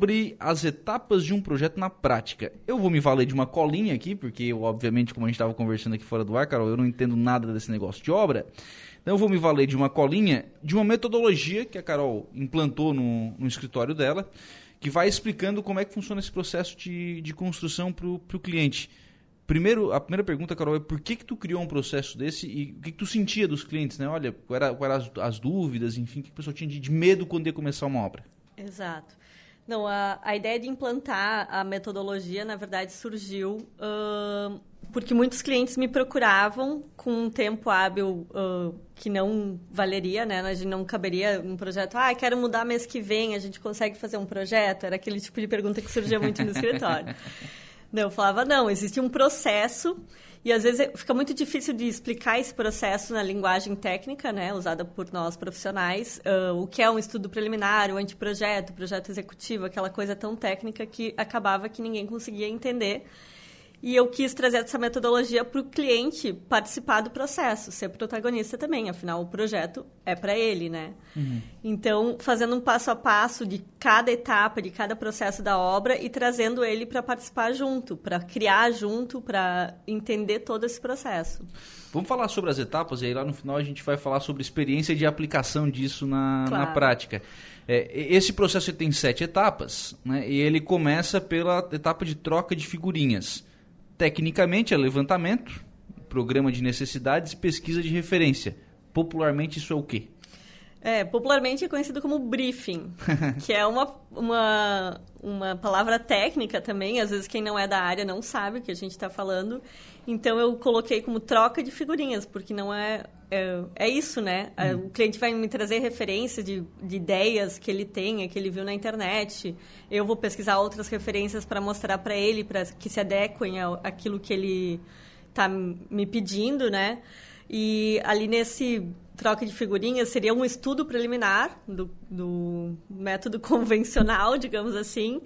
sobre as etapas de um projeto na prática. Eu vou me valer de uma colinha aqui, porque eu, obviamente, como a gente estava conversando aqui fora do ar, Carol, eu não entendo nada desse negócio de obra. Então eu vou me valer de uma colinha, de uma metodologia que a Carol implantou no, no escritório dela, que vai explicando como é que funciona esse processo de, de construção para o cliente. Primeiro, a primeira pergunta, Carol, é por que, que tu criou um processo desse e o que, que tu sentia dos clientes, né? Olha, quais eram era as, as, dúvidas, enfim, o que a pessoa tinha de, de medo quando ia começar uma obra? Exato. Não, a, a ideia de implantar a metodologia, na verdade, surgiu uh, porque muitos clientes me procuravam com um tempo hábil uh, que não valeria, né? A gente não caberia um projeto. Ah, quero mudar mês que vem, a gente consegue fazer um projeto? Era aquele tipo de pergunta que surgia muito no escritório. Não, eu falava, não, existe um processo e às vezes fica muito difícil de explicar esse processo na linguagem técnica, né, usada por nós profissionais, uh, o que é um estudo preliminar, o anteprojeto, projeto executivo, aquela coisa tão técnica que acabava que ninguém conseguia entender. E eu quis trazer essa metodologia para o cliente participar do processo, ser protagonista também, afinal o projeto é para ele, né? Uhum. Então, fazendo um passo a passo de cada etapa, de cada processo da obra e trazendo ele para participar junto, para criar junto, para entender todo esse processo. Vamos falar sobre as etapas e aí lá no final a gente vai falar sobre experiência de aplicação disso na, claro. na prática. É, esse processo tem sete etapas, né? E ele começa pela etapa de troca de figurinhas. Tecnicamente é levantamento, programa de necessidades e pesquisa de referência. Popularmente isso é o quê? É, popularmente é conhecido como briefing, que é uma, uma, uma palavra técnica também. Às vezes quem não é da área não sabe o que a gente está falando. Então eu coloquei como troca de figurinhas, porque não é. É, é isso, né? Hum. O cliente vai me trazer referências de, de ideias que ele tenha, que ele viu na internet. Eu vou pesquisar outras referências para mostrar para ele, para que se adequem àquilo que ele está me pedindo, né? E ali nesse troca de figurinhas seria um estudo preliminar do, do método convencional, digamos assim,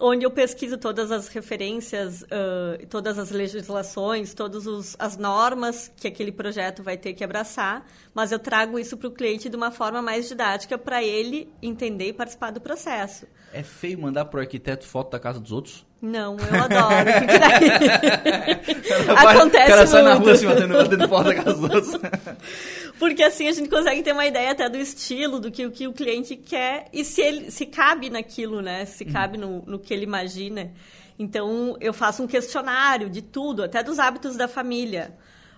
onde eu pesquiso todas as referências, uh, todas as legislações, todas as normas que aquele projeto vai ter que abraçar, mas eu trago isso para o cliente de uma forma mais didática para ele entender e participar do processo. É feio mandar para o arquiteto foto da casa dos outros? Não, eu adoro. Acontece o cara sai muito. na rua assim, batendo, batendo porta da casa dos outros. Porque assim a gente consegue ter uma ideia até do estilo, do que, o que o cliente quer e se ele se cabe naquilo, né? Se uhum. cabe no, no que ele imagina. Então, eu faço um questionário de tudo, até dos hábitos da família.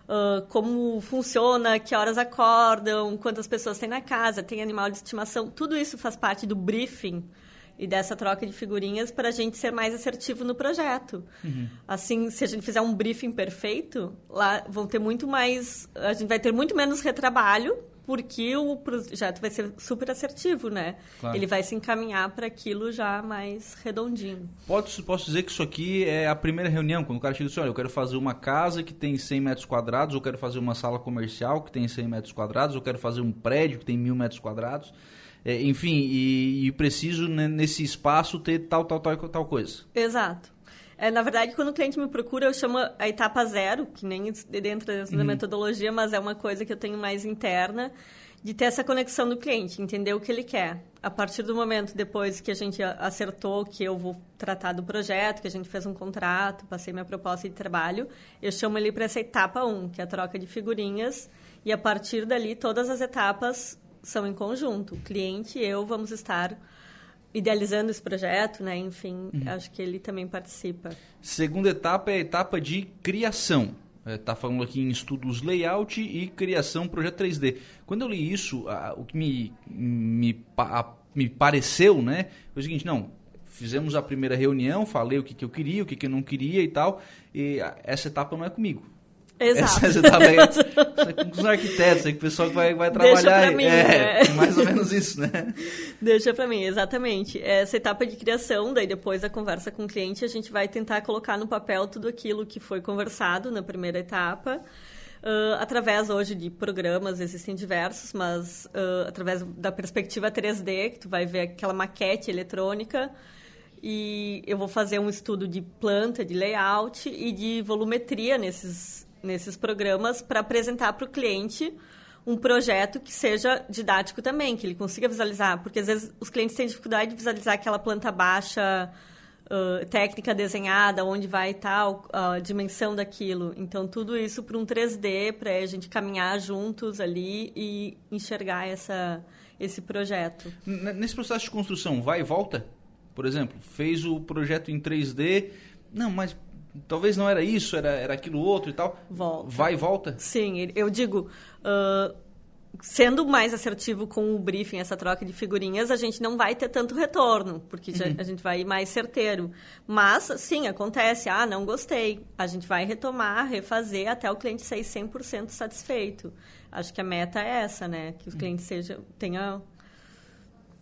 Uh, como funciona, que horas acordam, quantas pessoas tem na casa, tem animal de estimação. Tudo isso faz parte do briefing e dessa troca de figurinhas para a gente ser mais assertivo no projeto. Uhum. Assim, se a gente fizer um briefing perfeito, lá vão ter muito mais, a gente vai ter muito menos retrabalho, porque o projeto vai ser super assertivo, né? Claro. Ele vai se encaminhar para aquilo já mais redondinho. Posso, posso dizer que isso aqui é a primeira reunião, quando o cara chega e diz, olha, eu quero fazer uma casa que tem 100 metros quadrados, eu quero fazer uma sala comercial que tem 100 metros quadrados, eu quero fazer um prédio que tem mil metros quadrados é, enfim, e, e preciso né, nesse espaço ter tal, tal, tal, tal coisa. Exato. É, na verdade, quando o cliente me procura, eu chamo a etapa zero, que nem dentro uhum. da metodologia, mas é uma coisa que eu tenho mais interna, de ter essa conexão do cliente, entender o que ele quer. A partir do momento depois que a gente acertou que eu vou tratar do projeto, que a gente fez um contrato, passei minha proposta de trabalho, eu chamo ele para essa etapa 1, um, que é a troca de figurinhas, e a partir dali todas as etapas são em conjunto. O cliente e eu vamos estar idealizando esse projeto, né? Enfim, uhum. acho que ele também participa. Segunda etapa é a etapa de criação. Está é, falando aqui em estudos layout e criação projeto 3D. Quando eu li isso, a, o que me, me, a, me pareceu, né? Foi o seguinte, não, fizemos a primeira reunião, falei o que, que eu queria, o que, que eu não queria e tal, e essa etapa não é comigo. Exato. Essa etapa aí, é com os arquitetos, é que o pessoal que vai, vai trabalhar. Deixa pra mim, é, né? mais ou menos isso, né? Deixa para mim, exatamente. Essa etapa de criação, daí depois da conversa com o cliente, a gente vai tentar colocar no papel tudo aquilo que foi conversado na primeira etapa. Uh, através hoje de programas, existem diversos, mas uh, através da perspectiva 3D, que tu vai ver aquela maquete eletrônica, e eu vou fazer um estudo de planta, de layout e de volumetria nesses nesses programas para apresentar para o cliente um projeto que seja didático também, que ele consiga visualizar, porque às vezes os clientes têm dificuldade de visualizar aquela planta baixa uh, técnica desenhada, onde vai tal, a dimensão daquilo. Então, tudo isso para um 3D, para a gente caminhar juntos ali e enxergar essa, esse projeto. Nesse processo de construção, vai e volta? Por exemplo, fez o projeto em 3D, não, mas talvez não era isso, era, era aquilo outro e tal. Volta. Vai e volta? Sim, eu digo, uh, sendo mais assertivo com o briefing, essa troca de figurinhas, a gente não vai ter tanto retorno, porque uhum. a gente vai ir mais certeiro. Mas, sim, acontece, ah, não gostei. A gente vai retomar, refazer até o cliente ser 100% satisfeito. Acho que a meta é essa, né? Que o cliente seja, tenha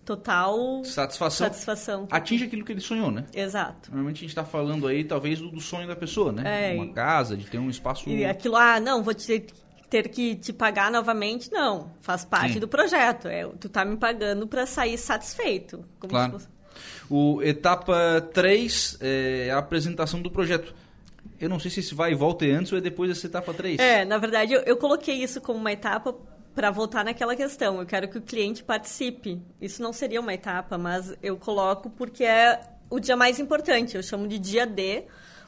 total satisfação, satisfação. Atinge aquilo que ele sonhou, né? Exato. Normalmente a gente está falando aí, talvez, do, do, sonho da pessoa, né? É, Uma casa, de ter um espaço... E aquilo, ah, não, vou ter, ter que te pagar novamente, não. Faz parte Sim. do projeto. É, tu tá me pagando para sair satisfeito. claro. Fosse... O etapa 3 é a apresentação do projeto. Eu não sei se esse vai e volta antes ou é depois dessa etapa 3. É, na verdade, eu, eu coloquei isso como uma etapa para voltar naquela questão. Eu quero que o cliente participe. Isso não seria uma etapa, mas eu coloco porque é o dia mais importante. Eu chamo de dia D,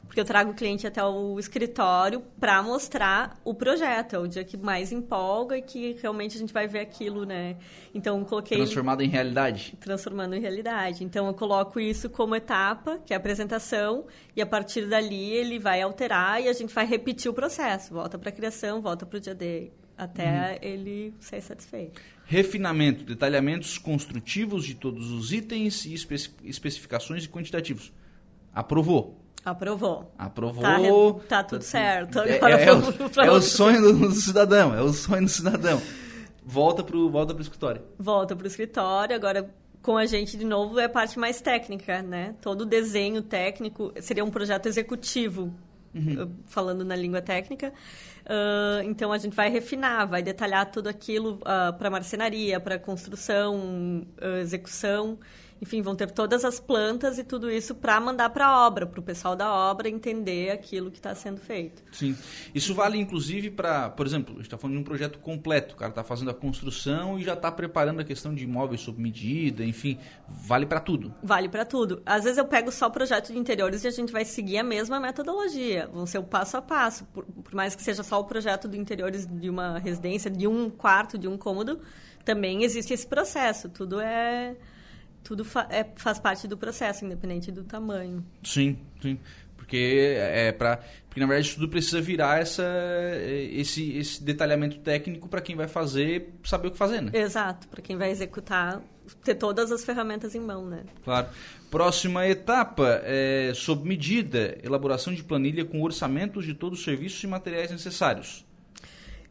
porque eu trago o cliente até o escritório para mostrar o projeto. É o dia que mais empolga e que realmente a gente vai ver aquilo, né? Então, coloquei... Transformado em realidade. Transformando em realidade. Então, eu coloco isso como etapa, que é a apresentação, e a partir dali ele vai alterar e a gente vai repetir o processo. Volta para a criação, volta para o dia D até uhum. ele ser satisfeito. Refinamento, detalhamentos construtivos de todos os itens e especi especificações e quantitativos. Aprovou. Aprovou. Aprovou. Tá, tá tudo certo. É, é, é, o, é o, sonho do, do, cidadão, é o sonho do cidadão. Volta para o volta pro escritório. Volta para o escritório, agora com a gente de novo é a parte mais técnica, né? Todo o desenho técnico seria um projeto executivo, uhum. falando na língua técnica. Uh, então a gente vai refinar, vai detalhar tudo aquilo uh, ah, para marcenaria, para construção, uh, execução. Enfim, vão ter todas as plantas e tudo isso para mandar para a obra, para o pessoal da obra entender aquilo que está sendo feito. Sim. Isso vale inclusive para, por exemplo, a gente está falando de um projeto completo. O cara está fazendo a construção e já está preparando a questão de imóveis sob medida, enfim, vale para tudo. Vale para tudo. Às vezes eu pego só o projeto de interiores e a gente vai seguir a mesma metodologia. Vão ser o passo a passo. Por, por mais que seja só o projeto de interiores de uma residência, de um quarto, de um cômodo, também existe esse processo. Tudo é tudo fa é, faz parte do processo, independente do tamanho. Sim, sim. Porque é para porque na verdade tudo precisa virar essa esse esse detalhamento técnico para quem vai fazer saber o que fazer, né? Exato, para quem vai executar ter todas as ferramentas em mão, né? Claro. Próxima etapa é sob medida, elaboração de planilha com orçamentos de todos os serviços e materiais necessários.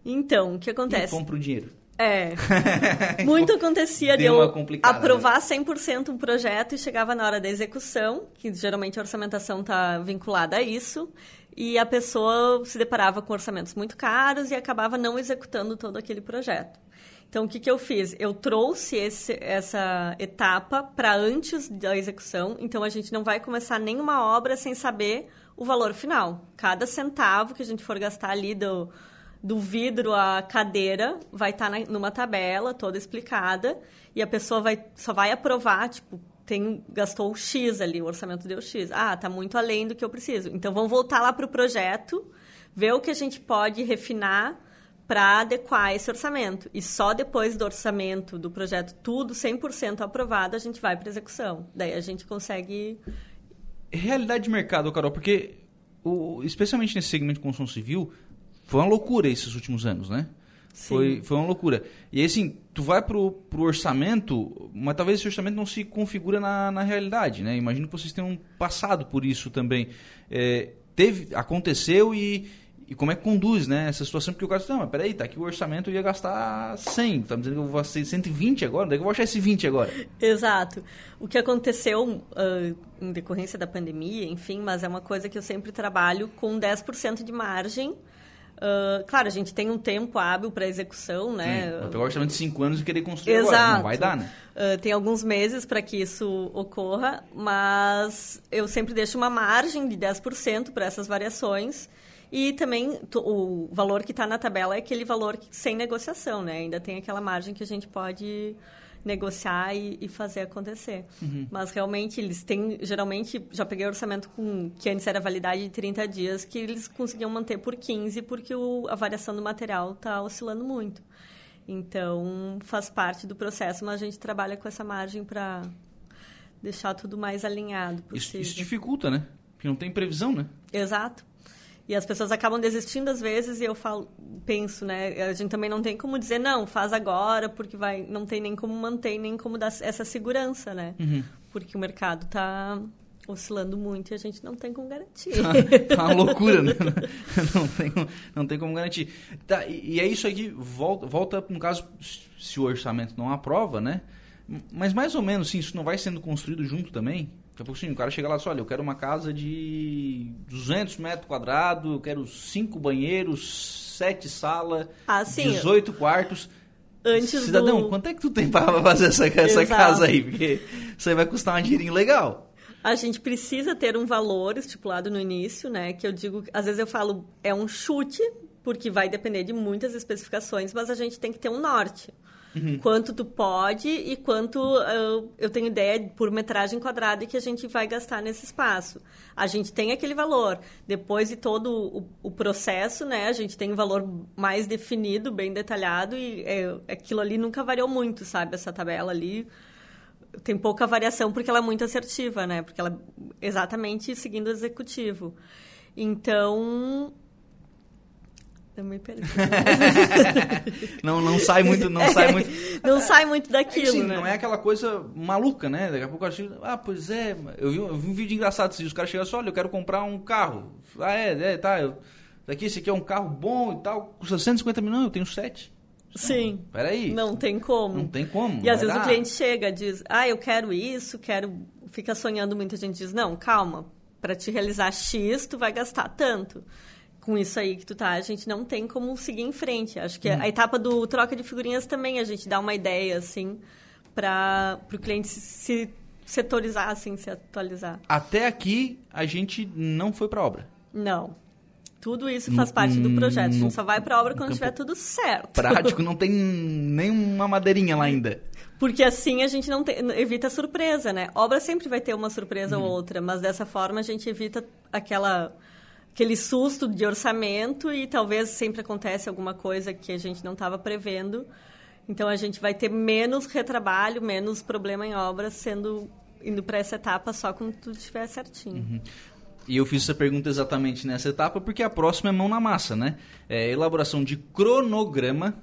Então, o que acontece? E compra o dinheiro. É. Muito acontecia de eu aprovar 100% né? um projeto e chegava na hora da execução, que geralmente a orçamentação está vinculada a isso, e a pessoa se deparava com orçamentos muito caros e acabava não executando todo aquele projeto. Então, o que, que eu fiz? Eu trouxe esse, essa etapa para antes da execução, então a gente não vai começar nenhuma obra sem saber o valor final. Cada centavo que a gente for gastar ali do do vidro à cadeira vai estar tá numa tabela toda explicada e a pessoa vai, só vai aprovar, tipo, tem, gastou X ali, o orçamento deu X. Ah, tá muito além do que eu preciso. Então vamos voltar lá para o projeto, ver o que a gente pode refinar para adequar esse orçamento. E só depois do orçamento do projeto, tudo 100% aprovado, a gente vai para execução. Daí a gente consegue. Realidade de mercado, Carol, porque o, especialmente nesse segmento de construção civil, foi uma loucura esses últimos anos, né? Foi, foi uma loucura. E assim, tu vai pro, pro orçamento, mas talvez esse orçamento não se configura na, na realidade, né? Imagino que vocês tenham passado por isso também. É, teve, aconteceu e, e como é que conduz né, essa situação? Porque o cara diz, não, mas peraí, tá aqui o orçamento eu ia gastar 100, tá me dizendo que eu vou gastar 120 agora, onde é que eu vou achar esse 20 agora? Exato. O que aconteceu uh, em decorrência da pandemia, enfim, mas é uma coisa que eu sempre trabalho com 10% de margem Uh, claro, a gente tem um tempo hábil para execução, né? Sim, pegar orçamento de 5 anos e querer construir Exato. agora, não vai dar, né? Uh, tem alguns meses para que isso ocorra, mas eu sempre deixo uma margem de 10% para essas variações E também o valor que está na tabela é aquele valor sem negociação, né? Ainda tem aquela margem que a gente pode negociar e, e fazer acontecer. Uhum. Mas realmente eles têm, geralmente, já peguei orçamento com que antes era validade de 30 dias, que eles conseguiam manter por 15, porque o, a variação do material está oscilando muito. Então, faz parte do processo, mas a gente trabalha com essa margem para deixar tudo mais alinhado possível. Isso, isso dificulta, né? Porque não tem previsão, né? Exato. E as pessoas acabam desistindo às vezes e eu falo, penso, né? A gente também não tem como dizer não, faz agora, porque vai, não tem nem como manter, nem como dar essa segurança, né? Uhum. Porque o mercado está oscilando muito e a gente não tem como garantir. Tá, tá uma loucura, né? Não tem, não tem como garantir. Tá, e, é isso aqui, volta, volta no caso, se o orçamento não aprova, né? Mas mais ou menos, sim, isso não vai sendo construído junto também? Daqui a pouco sim, o cara chega lá e olha, eu quero uma casa de 200 metros quadrados, eu quero cinco banheiros, sete salas, ah, 18 quartos. Antes Cidadão, do... quanto é que tu tem para fazer essa, essa casa aí? Porque isso aí vai custar um dinheirinho legal. A gente precisa ter um valor estipulado no início, né? Que eu digo, às vezes eu falo, é um chute, porque vai depender de muitas especificações, mas a gente tem que ter um norte. Uhum. Quanto tu pode e quanto uh, eu tenho ideia por metragem quadrada que a gente vai gastar nesse espaço. A gente tem aquele valor. Depois de todo o, o processo, né, a gente tem um valor mais definido, bem detalhado e é, aquilo ali nunca variou muito, sabe? Essa tabela ali tem pouca variação porque ela é muito assertiva, né? Porque ela é exatamente seguindo o executivo. Então, perdi. não, não sai muito, não sai muito. não sai muito daquilo, é sim, né? Não é aquela coisa maluca, né? Daqui a pouco eu acho, ah, pois é, eu vi, eu vi um vídeo engraçado, se os caras chegam assim, olha, eu quero comprar um carro. Ah, é, é, tá, eu, daqui esse aqui é um carro bom e tal, custa 150 mil, eu tenho sete. Sim. Peraí. Não tem como. Não tem como. E às vezes dar. o cliente chega, diz, ah, eu quero isso, quero. Fica sonhando muito, a gente diz, não, calma, para te realizar X, tu vai gastar tanto com isso aí que tu tá, a gente não tem como seguir em frente. Acho que hum. a etapa do troca de figurinhas também a gente dá uma ideia, assim, para o cliente se, se setorizar, assim, se atualizar. Até aqui, a gente não foi para obra? Não. Tudo isso faz no, parte do projeto. A gente só vai para obra quando tiver tudo certo. Prático, não tem nenhuma madeirinha lá ainda. Porque assim a gente não tem, evita surpresa, né? Obra sempre vai ter uma surpresa ou uhum. outra, mas dessa forma a gente evita aquela aquele susto de orçamento e talvez sempre acontece alguma coisa que a gente não estava prevendo. Então a gente vai ter menos retrabalho, menos problema em obra sendo indo para essa etapa só quando tudo estiver certinho. Uhum. E eu fiz essa pergunta exatamente nessa etapa porque a próxima é mão na massa, né? É elaboração de cronograma,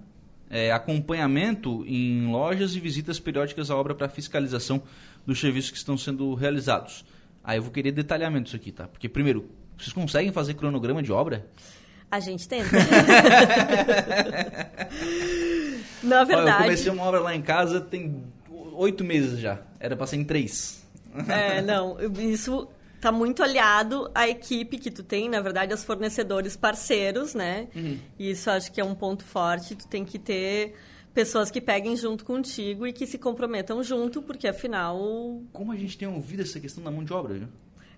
é, acompanhamento em lojas e visitas periódicas à obra para fiscalização dos serviços que estão sendo realizados. Aí eu vou querer detalhamento isso aqui, tá? Porque primeiro, vocês conseguem fazer cronograma de obra? A gente tenta. Na verdade. eu comecei uma obra lá em casa tem oito meses já. Era para ser em três. É, não. Isso tá muito aliado à equipe que tu tem, na verdade, aos fornecedores parceiros, né? Uhum. Isso acho que é um ponto forte. Tu tem que ter pessoas que peguem junto contigo e que se comprometam junto, porque afinal. Como a gente tem ouvido essa questão da mão de obra, viu?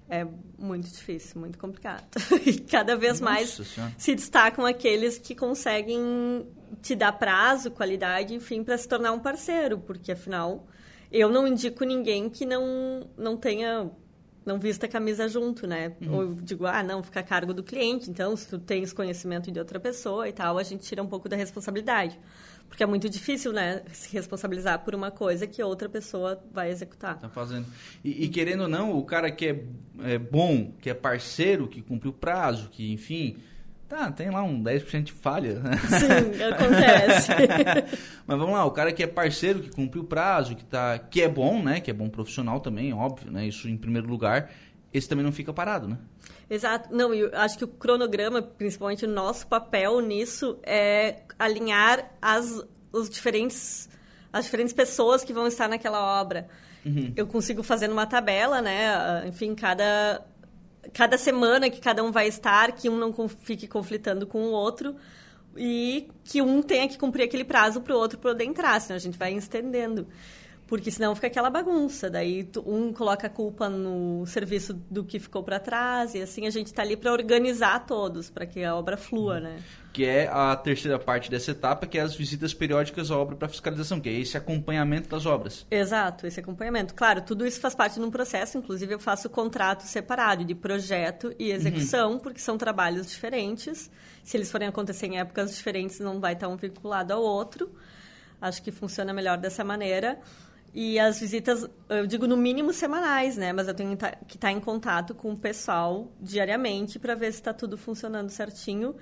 É muito difícil, muito complicado. e cada vez Nossa mais senhora. se destacam aqueles que conseguem te dar prazo, qualidade, enfim, para se tornar um parceiro, porque afinal eu não indico ninguém que não não tenha não vista a camisa junto, né? Uhum. Ou eu digo, ah, não, fica a cargo do cliente, então se tu tens conhecimento de outra pessoa e tal, a gente tira um pouco da responsabilidade. Porque é muito difícil, né, se responsabilizar por uma coisa que outra pessoa vai executar. Tá fazendo. E, e querendo ou não, o cara que é, é, bom, que é parceiro, que cumpriu o prazo, que, enfim, tá, tem lá um 10% de falha. Né? Sim, acontece. Mas vamos lá, o cara que é parceiro, que cumpriu o prazo, que, tá, que é bom, né, que é bom profissional também, óbvio, né, isso em primeiro lugar, esse também não fica parado, né? Exato. Não, eu acho que o cronograma, principalmente o nosso papel nisso, é alinhar as, os diferentes, as diferentes pessoas que vão estar naquela obra. Uhum. Eu consigo fazer numa tabela, né? Enfim, cada, cada semana que cada um vai estar, que um não fique conflitando com o outro e que um tenha que cumprir aquele prazo para o outro poder entrar, senão a gente vai estendendo. Porque senão fica aquela bagunça. Daí um coloca a culpa no serviço do que ficou para trás e assim a gente está ali para organizar todos, para que a obra flua, né? Que é a terceira parte dessa etapa, que é as visitas periódicas à obra para fiscalização, que é esse acompanhamento das obras. Exato, esse acompanhamento. Claro, tudo isso faz parte de um processo, inclusive eu faço contrato separado de projeto e execução, uhum. porque são trabalhos diferentes. Se eles forem acontecer em épocas diferentes, não vai estar um vinculado ao outro. Acho que funciona melhor dessa maneira. E as visitas, eu digo no mínimo semanais, né? Mas eu tenho que estar em contato com o pessoal diariamente para ver se está tudo funcionando certinho.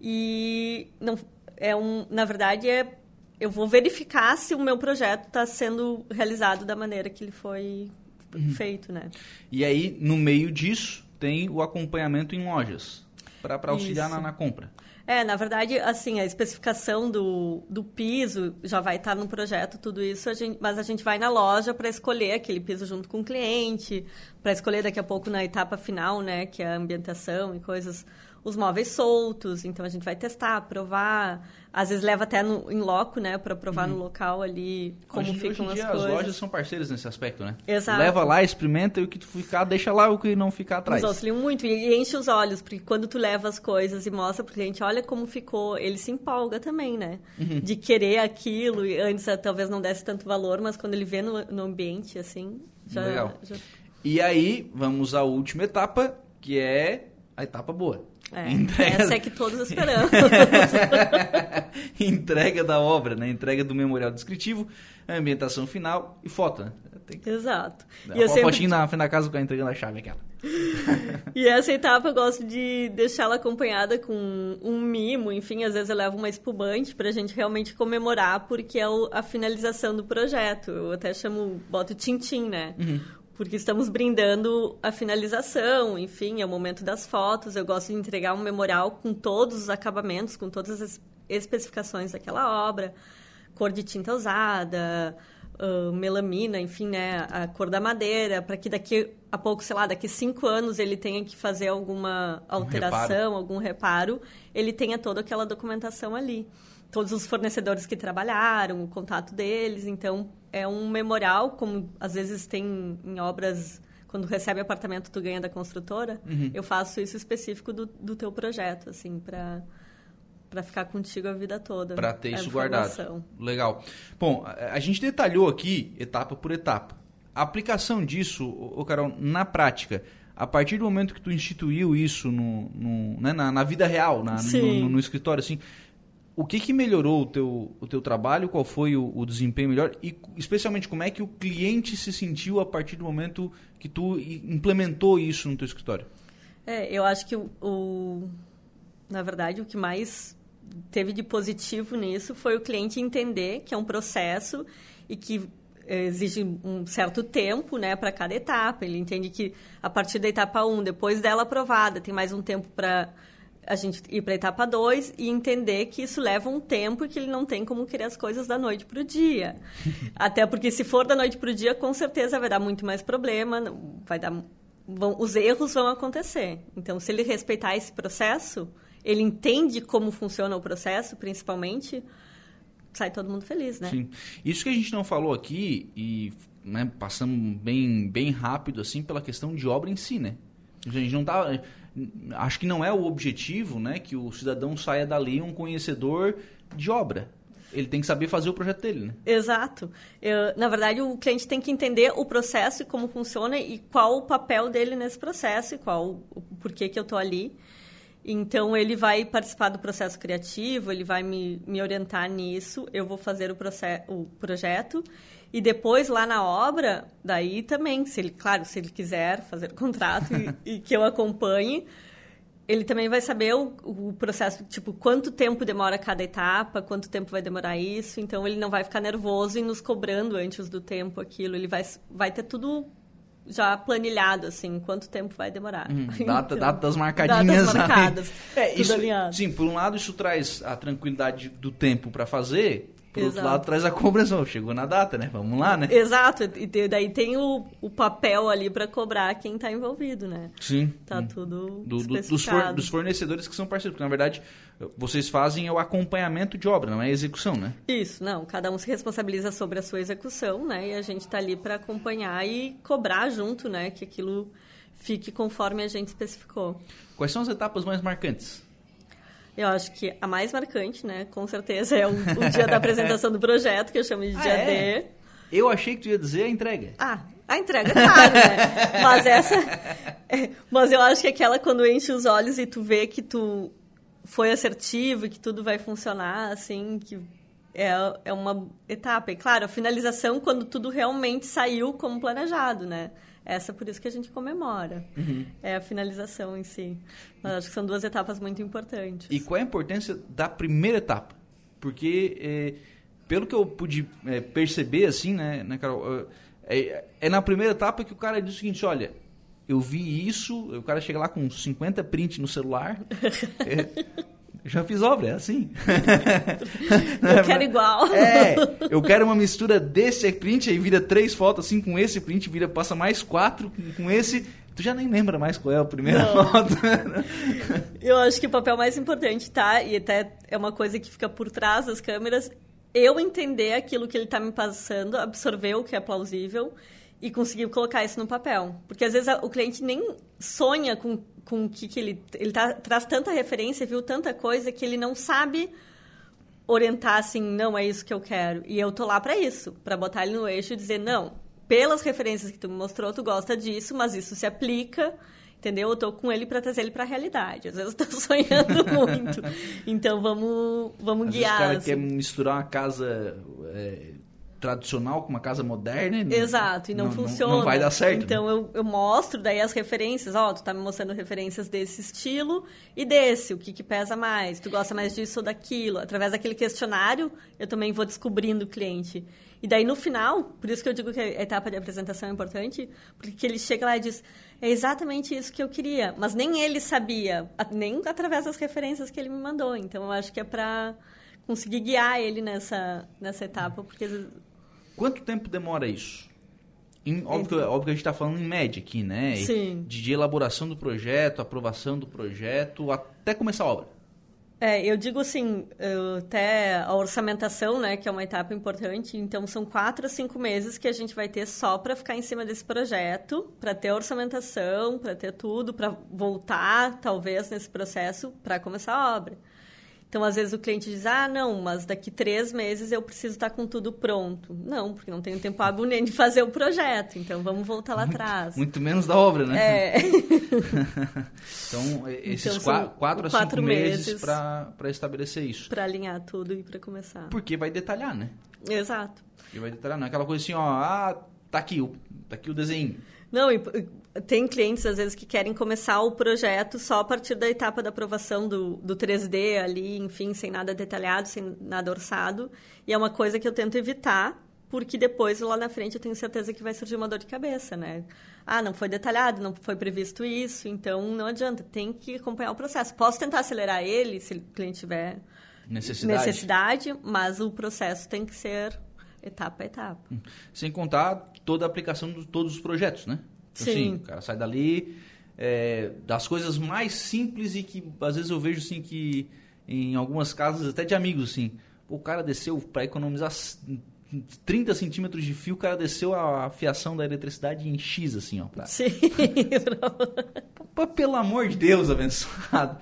E não é um, na verdade é eu vou verificar se o meu projeto está sendo realizado da maneira que ele foi uhum. feito, né? E aí no meio disso tem o acompanhamento em lojas para auxiliar na, na compra. É, na verdade, assim, a especificação do, do piso já vai estar no projeto, tudo isso, a gente, mas a gente vai na loja para escolher aquele piso junto com o cliente, para escolher daqui a pouco na etapa final, né, que é a ambientação e coisas, os móveis soltos, então a gente vai testar, provar, às vezes leva até no, em loco, né, para provar uhum. no local ali como hoje, ficam hoje as coisas. As lojas são parceiras nesse aspecto, né? Exato. Leva lá, experimenta e o que tu ficar, deixa lá o que não ficar atrás. Nos auxiliam muito e enche os olhos, porque quando tu leva as coisas e mostra pro cliente, olha como ficou, ele se empolga também, né? Uhum. De querer aquilo, e antes eh, talvez não desse tanto valor, mas quando ele vê no, no ambiente, assim, já... Legal. Já... E aí, vamos à última etapa, que é a etapa boa. É, entrega... Essa é que todos esperamos. entrega da obra, né? Entrega do memorial descritivo, ambientação final e foto, né? Que... Exato. Dá e eu sempre... fotinho na frente da casa com entregando a chave aquela. e essa etapa eu gosto de deixá-la acompanhada com um mimo, enfim, às vezes eu levo uma espumante para a gente realmente comemorar, porque é a finalização do projeto. Eu até chamo, boto tintim, né? Uhum porque estamos brindando a finalização, enfim, é o momento das fotos. Eu gosto de entregar um memorial com todos os acabamentos, com todas as especificações daquela obra, cor de tinta usada, uh, melamina, enfim, né, a cor da madeira, para que daqui a pouco, sei lá, daqui cinco anos ele tenha que fazer alguma alteração, um algum reparo, ele tenha toda aquela documentação ali todos os fornecedores que trabalharam, o contato deles. Então, é um memorial, como às vezes tem em obras, quando recebe apartamento, tu ganha da construtora. Uhum. Eu faço isso específico do, do teu projeto, assim, para para ficar contigo a vida toda. Para ter isso guardado. Legal. Bom, a gente detalhou aqui etapa por etapa. A aplicação disso, o Carol, na prática, a partir do momento que tu instituiu isso no, no né, na, na, vida real, na, no, no, no, escritório, assim, o que, que melhorou o teu, o teu trabalho, qual foi o, o, desempenho melhor e especialmente como é que o cliente se sentiu a partir do momento que tu implementou isso no teu escritório? É, eu acho que o, o na verdade o que mais teve de positivo nisso foi o cliente entender que é um processo e que exige um certo tempo né, para cada etapa. Ele entende que a partir da etapa 1, depois dela aprovada, tem mais um tempo para a gente ir para a etapa 2 e entender que isso leva um tempo e que ele não tem como querer as coisas da noite para o dia. Até porque se for da noite para o dia, com certeza vai dar muito mais problema, vai dar, vão, os erros vão acontecer. Então, se ele respeitar esse processo, ele entende como funciona o processo, principalmente, sai todo mundo feliz, né? Sim. Isso que a gente não falou aqui e né, passamos bem, bem rápido assim pela questão de obra em si, né? A gente não tá acho que não é o objetivo, né, que o cidadão saia dali um conhecedor de obra. Ele tem que saber fazer o projeto dele, né? Exato. Eu, na verdade, o cliente tem que entender o processo e como funciona e qual o papel dele nesse processo e qual o porquê que eu estou ali. Então, ele vai participar do processo criativo, ele vai me, me orientar nisso, eu vou fazer o, o projeto e depois, lá na obra, daí também, se ele, claro, se ele quiser fazer o contrato e, e que eu acompanhe, ele também vai saber o, o, processo, tipo, quanto tempo demora cada etapa, quanto tempo vai demorar isso. Então, ele não vai ficar nervoso e nos cobrando antes do tempo aquilo. Ele vai, vai ter tudo já planilhado, assim, quanto tempo vai demorar. Hum, data, então, datas marcadinhas. Datas marcadas. é, isso, sim, por um lado, isso traz a tranquilidade do tempo para fazer por Exato. outro lado, traz a cobrança. Chegou na data, né? Vamos lá, né? Exato. E daí tem o, o papel ali para cobrar quem está envolvido, né? Sim. Tá hum. tudo do, do, dos, for, dos, fornecedores que são parceiros. Porque, na verdade, vocês fazem o acompanhamento de obra, não é a execução, né? Isso, não. Cada um se responsabiliza sobre a sua execução, né? E a gente está ali para acompanhar e cobrar junto, né? Que aquilo fique conforme a gente especificou. Quais são as etapas mais marcantes? Eu acho que a mais marcante, né, com certeza, é o, o dia da apresentação do projeto, que eu chamo de ah, dia é? D. Eu achei que tu ia dizer a entrega. Ah, a entrega, claro, né? Mas essa. É, mas eu acho que aquela quando enche os olhos e tu vê que tu foi assertivo e que tudo vai funcionar, assim, que é, é uma etapa. E claro, a finalização quando tudo realmente saiu como planejado, né? Essa é por isso que a gente comemora. Uhum. É a finalização em si. Mas acho que são duas etapas muito importantes. E qual é a importância da primeira etapa? Porque, é, pelo que eu pude é, perceber, assim, né, né Carol? É, é, na primeira etapa que o cara diz o seguinte, olha, eu vi isso, o cara chega lá com 50 prints no celular. já fiz obra, é assim. eu quero igual. É, eu quero uma mistura desse print, aí vira três fotos assim com esse print, vira, passa mais quatro com esse. Tu já nem lembra mais qual é a primeira Não. foto. eu acho que o papel mais importante, tá? E até é uma coisa que fica por trás das câmeras, eu entender aquilo que ele está me passando, absorver o que é plausível e conseguir colocar isso no papel. Porque às vezes o cliente nem sonha com com o que, que ele ele tá, traz tanta referência, viu tanta coisa que ele não sabe orientar assim, não é isso que eu quero. E eu tô lá para isso, para botar ele no eixo e dizer não, pelas referências que tu me mostrou, tu gosta disso, mas isso se aplica entendeu? Eu tô com ele para trazer ele para a realidade. Às vezes eu tô sonhando muito. Então vamos, vamos Às guiar. Vezes o cara assim. quer misturar uma casa é, tradicional com uma casa moderna. Exato, e não, não funciona. Não, não, vai dar certo. Então eu, eu mostro daí as referências, ó, oh, tu tá me mostrando referências desse estilo e desse, o que, que pesa mais, tu gosta mais disso ou daquilo. Através daquele questionário, eu também vou descobrindo o cliente. E daí no final, por isso que eu digo que a etapa de apresentação é importante, porque ele chega lá e diz: é exatamente isso que eu queria, mas nem ele sabia, nem através das referências que ele me mandou. Então eu acho que é para conseguir guiar ele nessa, nessa etapa, porque Quanto tempo demora isso? Em, óbvio, óbvio, que a gente está falando em média aqui, né? Sim. De, de, elaboração do projeto, aprovação do projeto, até começar a obra. É, eu digo assim, até a orçamentação, né, que é uma etapa importante. Então, são quatro a cinco meses que a gente vai ter só para ficar em cima desse projeto, para ter a orçamentação, para ter tudo, para voltar, talvez, nesse processo, para começar a obra. Então, às vezes o cliente diz, ah, não, mas daqui três meses eu preciso estar com tudo pronto. Não, porque não tenho tempo hábil nem de fazer o projeto. Então, vamos voltar lá muito, atrás. Muito menos da obra, né? É. então, esses então, quatro, quatro, a cinco meses, meses para estabelecer isso. Para alinhar tudo e para começar. Porque vai detalhar, né? Exato. Porque vai detalhar, não é aquela coisa assim, ó, ah, tá aqui, tá aqui o desenho. Não, e tem clientes, às vezes, que querem começar o projeto só a partir da etapa da aprovação do, do 3D ali, enfim, sem nada detalhado, sem nada orçado. E é uma coisa que eu tento evitar, porque depois, lá na frente, eu tenho certeza que vai surgir uma dor de cabeça, né? Ah, não foi detalhado, não foi previsto isso, então não adianta, tem que acompanhar o processo. Posso tentar acelerar ele, se o cliente tiver necessidade, necessidade mas o processo tem que ser etapa a etapa. Hum. Sem contar toda a aplicação de todos os projetos, né? Sim. Assim, o cara sai dali, é, das coisas mais simples e que às vezes eu vejo assim que em algumas casas, até de amigos, assim, o cara desceu para economizar 30 centímetros de fio, o cara desceu a fiação da eletricidade em X, assim, ó. Pra... Sim. Pelo amor de Deus, abençoado.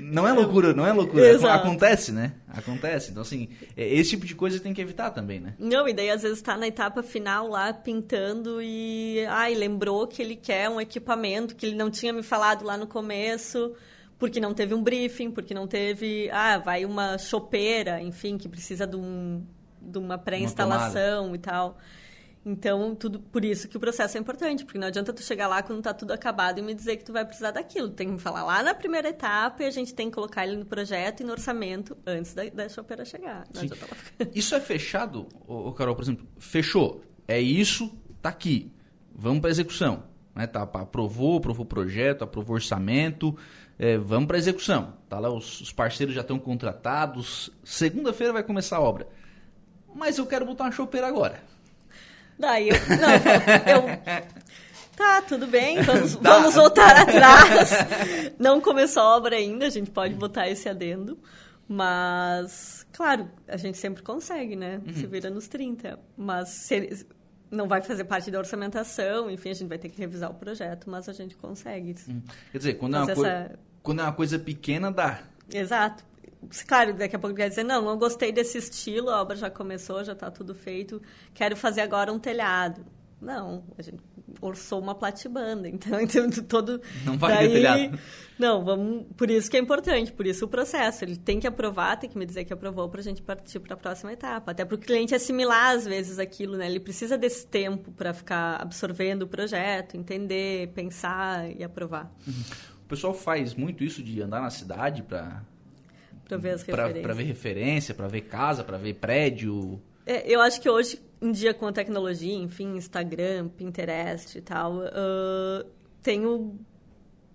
Não é loucura, não é loucura. Exato. Acontece, né? Acontece. Então, assim, é, esse tipo de coisa tem que evitar também, né? Não, e daí às vezes está na etapa final lá pintando e. Ai, lembrou que ele quer um equipamento que ele não tinha me falado lá no começo, porque não teve um briefing, porque não teve. Ah, vai uma chopeira, enfim, que precisa de, um, de uma pré-instalação e tal. Então, tudo por isso que o processo é importante, porque não adianta tu chegar lá quando tá tudo acabado e me dizer que tu vai precisar daquilo. Tem que me falar lá na primeira etapa e a gente tem que colocar ele no projeto e no orçamento antes da, da chopeira chegar. isso é fechado, ô, Carol, por exemplo, fechou. É isso, tá aqui. Vamos para execução. Né? Tá, aprovou, aprovou o projeto, aprovou o orçamento, é, vamos para execução. Tá lá, os, os parceiros já estão contratados. Segunda-feira vai começar a obra. mas eu quero botar uma chopeira agora. Daí eu. Não, eu tá, tudo bem, vamos, tá. vamos voltar atrás. Não começou a obra ainda, a gente pode botar esse adendo. Mas, claro, a gente sempre consegue, né? Uhum. Se vira nos 30. Mas se, não vai fazer parte da orçamentação, enfim, a gente vai ter que revisar o projeto, mas a gente consegue. Uhum. Quer dizer, quando é, uma essa... quando é uma coisa pequena, dá. Exato. Claro, daqui a pouco vai dizer, não, não gostei desse estilo, a obra já começou, já está tudo feito, quero fazer agora um telhado. Não, a gente orçou uma platibanda, então, então todo... Não vai daí, telhado. Não, vamos... Por isso que é importante, por isso o processo. Ele tem que aprovar, tem que me dizer que aprovou para a gente partir para a próxima etapa. Até para o cliente assimilar, às vezes, aquilo, né? Ele precisa desse tempo para ficar absorvendo o projeto, entender, pensar e aprovar. Uhum. O pessoal faz muito isso de andar na cidade para... Para ver as referências. Para ver referência, para ver casa, para ver prédio... É, eu acho que hoje em dia com a tecnologia, enfim, Instagram, Pinterest e tal, uh, tenho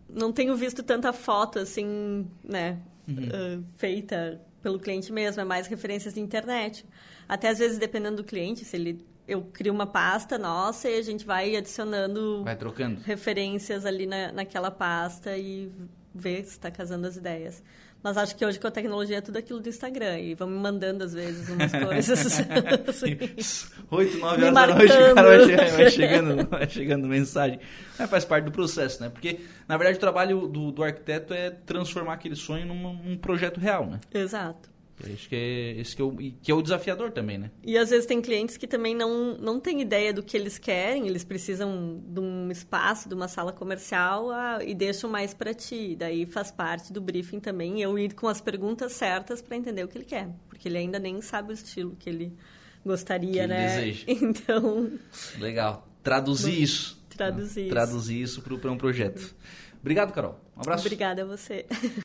não tenho visto tanta foto assim, né, uhum. uh, feita pelo cliente mesmo, é mais referências de internet. Até às vezes dependendo do cliente, se ele eu crio uma pasta nossa e a gente vai adicionando vai trocando referências ali na, naquela pasta e ver se está casando as ideias. Mas acho que hoje com a tecnologia é tudo aquilo do Instagram. E vão me mandando, às vezes, umas coisas. assim. 8, 9 horas da noite, o cara vai, vai, chegando, vai chegando mensagem. É, faz parte do processo, né? Porque, na verdade, o trabalho do, do arquiteto é transformar aquele sonho num, num projeto real, né? Exato. Acho que é, esse que é, o, que é o desafiador também, né? E às vezes tem clientes que também não, não têm ideia do que eles querem, eles precisam de um espaço, de uma sala comercial ah, e deixam mais para ti. Daí faz parte do briefing também eu ir com as perguntas certas para entender o que ele quer, porque ele ainda nem sabe o estilo que ele gostaria, que ele né? Deseja. Então. Legal. Traduzir isso. Traduzir isso. Traduzir isso para um projeto. Obrigado, Carol. Um abraço. Obrigada a você.